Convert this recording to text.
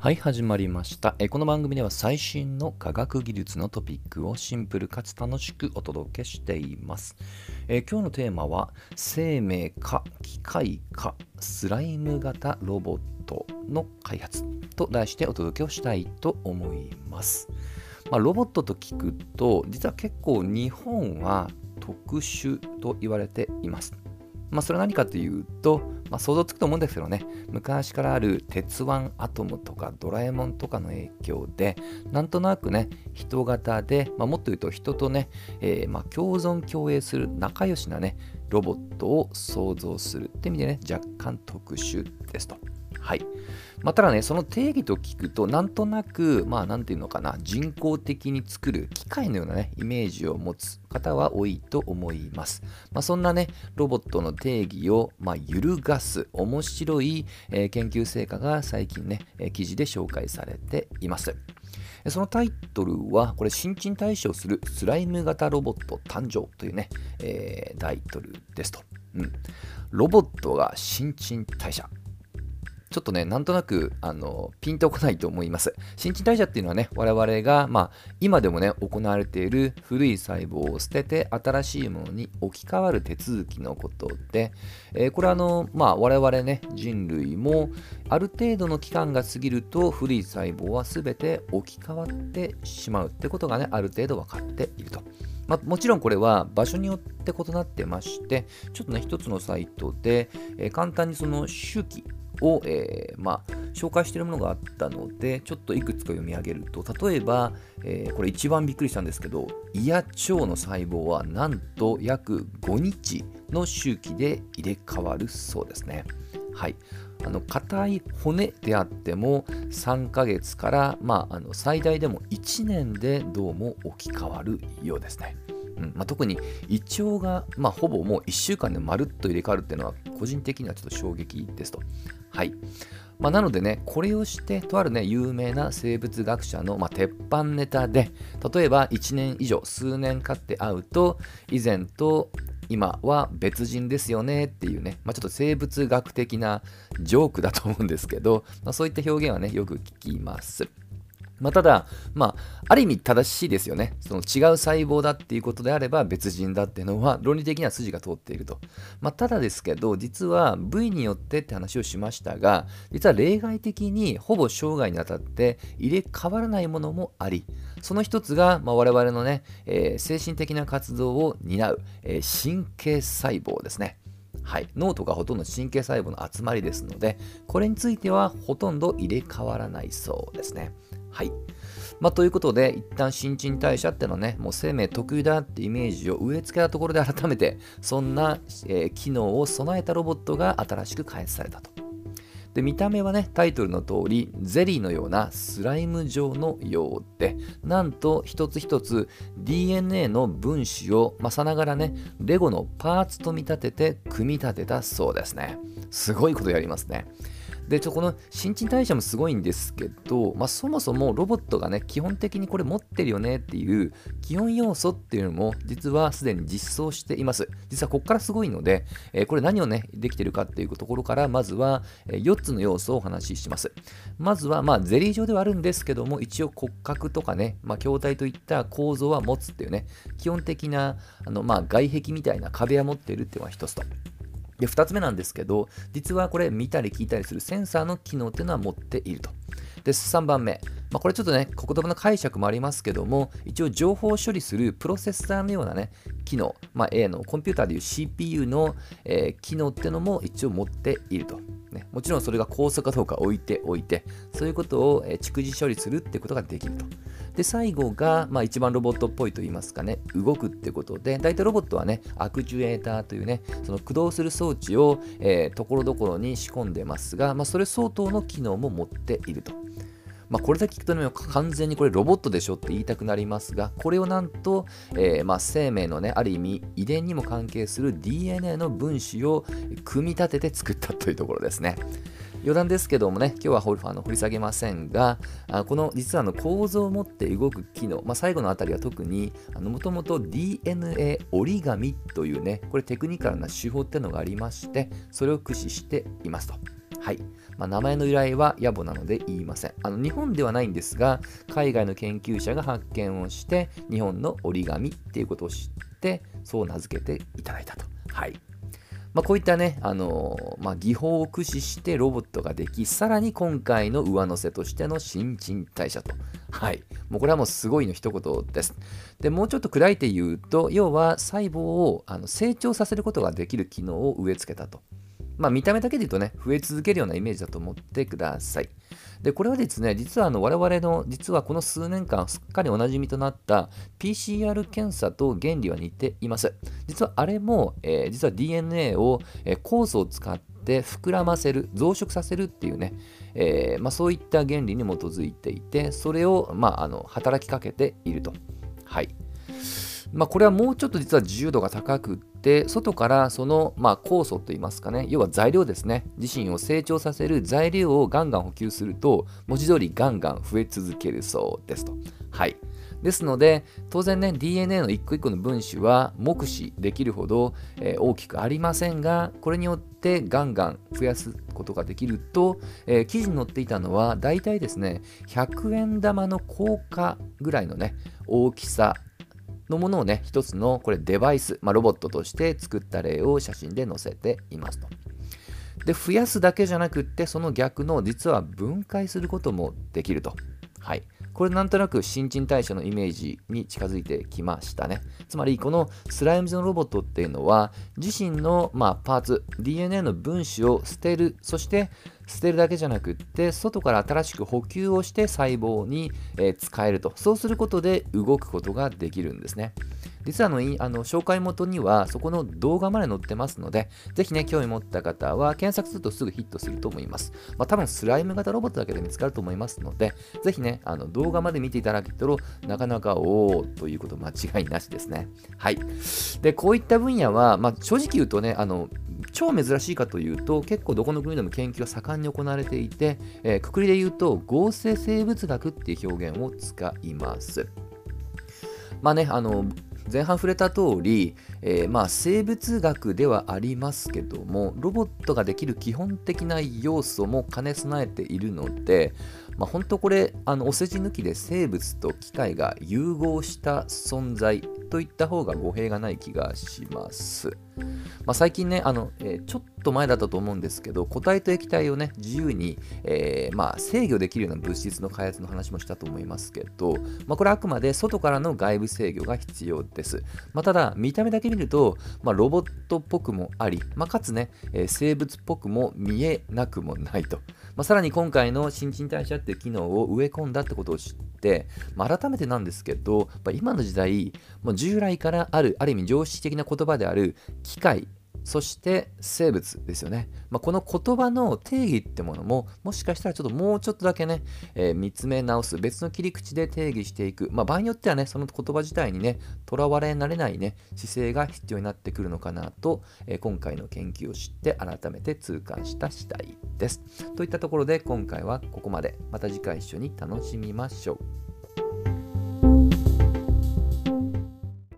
はい、始まりました。えこの番組では最新の科学技術のトピックをシンプルかつ楽しくお届けしています。え今日のテーマは生命か機械かスライム型ロボットの開発と題してお届けをしたいと思います。まあ、ロボットと聞くと実は結構日本は特殊と言われています。まあ、それは何かというと、まあ、想像つくと思うんですけどね、昔からある鉄腕アトムとかドラえもんとかの影響で、なんとなくね、人型で、まあ、もっと言うと人とね、えーま共存共栄する仲良しなね、ロボットを想像するって意味でね、若干特殊ですと。はい。まあ、ただね、その定義と聞くと、なんとなく、まあ、なんていうのかな、人工的に作る機械のようなね、イメージを持つ方は多いと思います。まあ、そんなね、ロボットの定義を、まあ、揺るがす、面白い、えー研究成果が最近ね、えー記事で紹介されています。そのタイトルは、これ、新陳代謝をするスライム型ロボット誕生というね、えータイトルですと。うん。ロボットが新陳代謝。ちょっとね、なんとなく、あの、ピンとこないと思います。新陳代謝っていうのはね、我々が、まあ、今でもね、行われている古い細胞を捨てて、新しいものに置き換わる手続きのことで、えーこれはあの、まあ、我々ね、人類も、ある程度の期間が過ぎると、古い細胞は全て置き換わってしまうってことがね、ある程度分かっていると。まあ、もちろんこれは場所によって異なってまして、ちょっとね、一つのサイトで、えー簡単にその周期を、えーまあ、紹介しているものがあったので、ちょっといくつか読み上げると、例えば、えーこれ一番びっくりしたんですけど、胃や腸の細胞はなんと約5日の周期で入れ替わるそうですね。はい。あの硬い骨であっても3ヶ月から、まあ、あの最大でも1年でどうも置き換わるようですね。うんまあ、特に胃腸が、まあ、ほぼもう1週間でまるっと入れ替わるっていうのは個人的にはちょっと衝撃ですと。はいまあ、なのでね、これをして、とあるね、有名な生物学者の、まあ、鉄板ネタで、例えば1年以上、数年経って会うと、以前と今は別人ですよねっていうね、まあ、ちょっと生物学的なジョークだと思うんですけど、まあ、そういった表現はね、よく聞きます。まあ、ただ、まあ、ある意味正しいですよね。その違う細胞だっていうことであれば別人だっていうのは論理的には筋が通っていると。まあ、ただですけど、実は部位によってって話をしましたが、実は例外的にほぼ生涯にわたって入れ替わらないものもあり、その一つが、まあ、我々のね、えー精神的な活動を担う、えー神経細胞ですね。はい、脳とかほとんど神経細胞の集まりですので、これについてはほとんど入れ替わらないそうですね。はい。まあ、ということで、一旦新陳代謝ってのはね、もう生命特有だってイメージを植え付けたところで改めて、そんな、えー機能を備えたロボットが新しく開発されたと。で見た目はねタイトルの通りゼリーのようなスライム状のようでなんと一つ一つ DNA の分子を、まあ、さながらねレゴのパーツと見立てて組み立てたそうですねすごいことやりますねでちょこの新陳代謝もすごいんですけど、まあ、そもそもロボットがね基本的にこれ持ってるよねっていう基本要素っていうのも実はすでに実装しています。実はここからすごいので、えーこれ何をねできてるかっていうところからまずは4つの要素をお話しします。まずはまあゼリー状ではあるんですけども一応骨格とかね、まあ、筐体といった構造は持つっていうね基本的なあの、まあ、外壁みたいな壁は持ってるっていうのが一つと。で2つ目なんですけど実はこれ見たり聞いたりするセンサーの機能っていうのは持っていると。で3番目、まあ、これちょっとね言葉の解釈もありますけども一応情報処理するプロセッサーのようなね機能、まあ、A のコンピューターでいう CPU の、えー機能っていうのも一応持っていると、ね、もちろんそれが高速かどうか置いておいてそういうことを、えー蓄次処理するってことができると。で最後が、まあ、一番ロボットっぽいと言いますかね動くってことで大体ロボットはねアクチュエーターというねその駆動する装置を、ところどころに仕込んでますが、まあ、それ相当の機能も持っていると。まあ、これだけ聞くとね、完全にこれロボットでしょって言いたくなりますが、これをなんと、えーまあ、生命のね、ある意味遺伝にも関係する DNA の分子を組み立てて作ったというところですね。余談ですけどもね、今日は掘りあの掘り下げませんが、あこの実はの構造を持って動く機能、まあ、最後のあたりは特に、もともと DNA 折り紙というね、これテクニカルな手法っていうのがありまして、それを駆使していますと。はい。まあ、名前の由来は野暮なので言いません。あの日本ではないんですが、海外の研究者が発見をして、日本の折り紙っていうことを知って、そう名付けていただいたと。はい。まあ、こういったね、あの、まあ、技法を駆使してロボットができ、さらに今回の上乗せとしての新陳代謝と。はい。もうこれはもうすごいの一言です。で、もうちょっと砕いて言うと、要は細胞をあの成長させることができる機能を植え付けたと。まあ、見た目だけで言うとね、増え続けるようなイメージだと思ってください。で、これはですね、実はあの我々の、実はこの数年間すっかりおなじみとなった PCR 検査と原理は似ています。実はあれも、えー、実は DNA を、えー、酵素を使って膨らませる、増殖させるっていうね、えーまあ、そういった原理に基づいていて、それを、まあ、あの働きかけていると。はい。まあ、これはもうちょっと実は自由度が高くって、外からその、まあ、酵素といいますかね、要は材料ですね、自身を成長させる材料をガンガン補給すると、文字通りガンガン増え続けるそうですと。はい。ですので、当然ね、DNA の一個一個の分子は目視できるほど、えー、大きくありませんが、これによってガンガン増やすことができると、えー、記事に載っていたのは、大体ですね、100円玉の硬貨ぐらいのね、大きさのものをね、一つのこれデバイス、まあ、ロボットとして作った例を写真で載せていますと。で、増やすだけじゃなくって、その逆の実は分解することもできると。はい。これなんとなく新陳代謝のイメージに近づいてきましたね。つまりこのスライムズのロボットっていうのは自身の、まあ、パーツ DNA の分子を捨てるそして捨てるだけじゃなくって外から新しく補給をして細胞に、え、使えるとそうすることで動くことができるんですね。実はあのあの紹介元にはそこの動画まで載ってますので、ぜひね、興味持った方は検索するとすぐヒットすると思います。まあ、多分スライム型ロボットだけで見つかると思いますので、ぜひね、あの動画まで見ていただけたら、なかなかおーということ間違いなしですね。はい。で、こういった分野は、まあ、正直言うとね、あの、超珍しいかというと結構どこの国でも研究が盛んに行われていて、えー、くくりで言うと合成生物学っていう表現を使います。まあね、あの前半触れた通り、えー、まあ生物学ではありますけどもロボットができる基本的な要素も兼ね備えているので、まあ、本当これあのお世辞抜きで生物と機械が融合した存在といった方が語弊がない気がします。まあ、最近ねあの、えー、ちょっと前だったと思うんですけど固体と液体をね自由に、えー、まあ、制御できるような物質の開発の話もしたと思いますけど、まあ、これはあくまで外からの外部制御が必要です。まあ、ただ見た目だけ見ると、まロボットっぽくもあり、まかつね、えー、生物っぽくも見えなくもないと。まさらに今回の新陳代謝っていう機能を植え込んだってことを知って、まあ、改めてなんですけど、今の時代、もう従来からある、ある意味常識的な言葉である機械、そして生物ですよね。まあ、この言葉の定義ってものも、もしかしたらちょっともうちょっとだけね、えー、見つめ直す、別の切り口で定義していく。まあ、場合によってはね、その言葉自体にね、とらわれなれないね、姿勢が必要になってくるのかなと、えー、今回の研究を知って改めて痛感した次第です。といったところで今回はここまで。また次回一緒に楽しみましょう。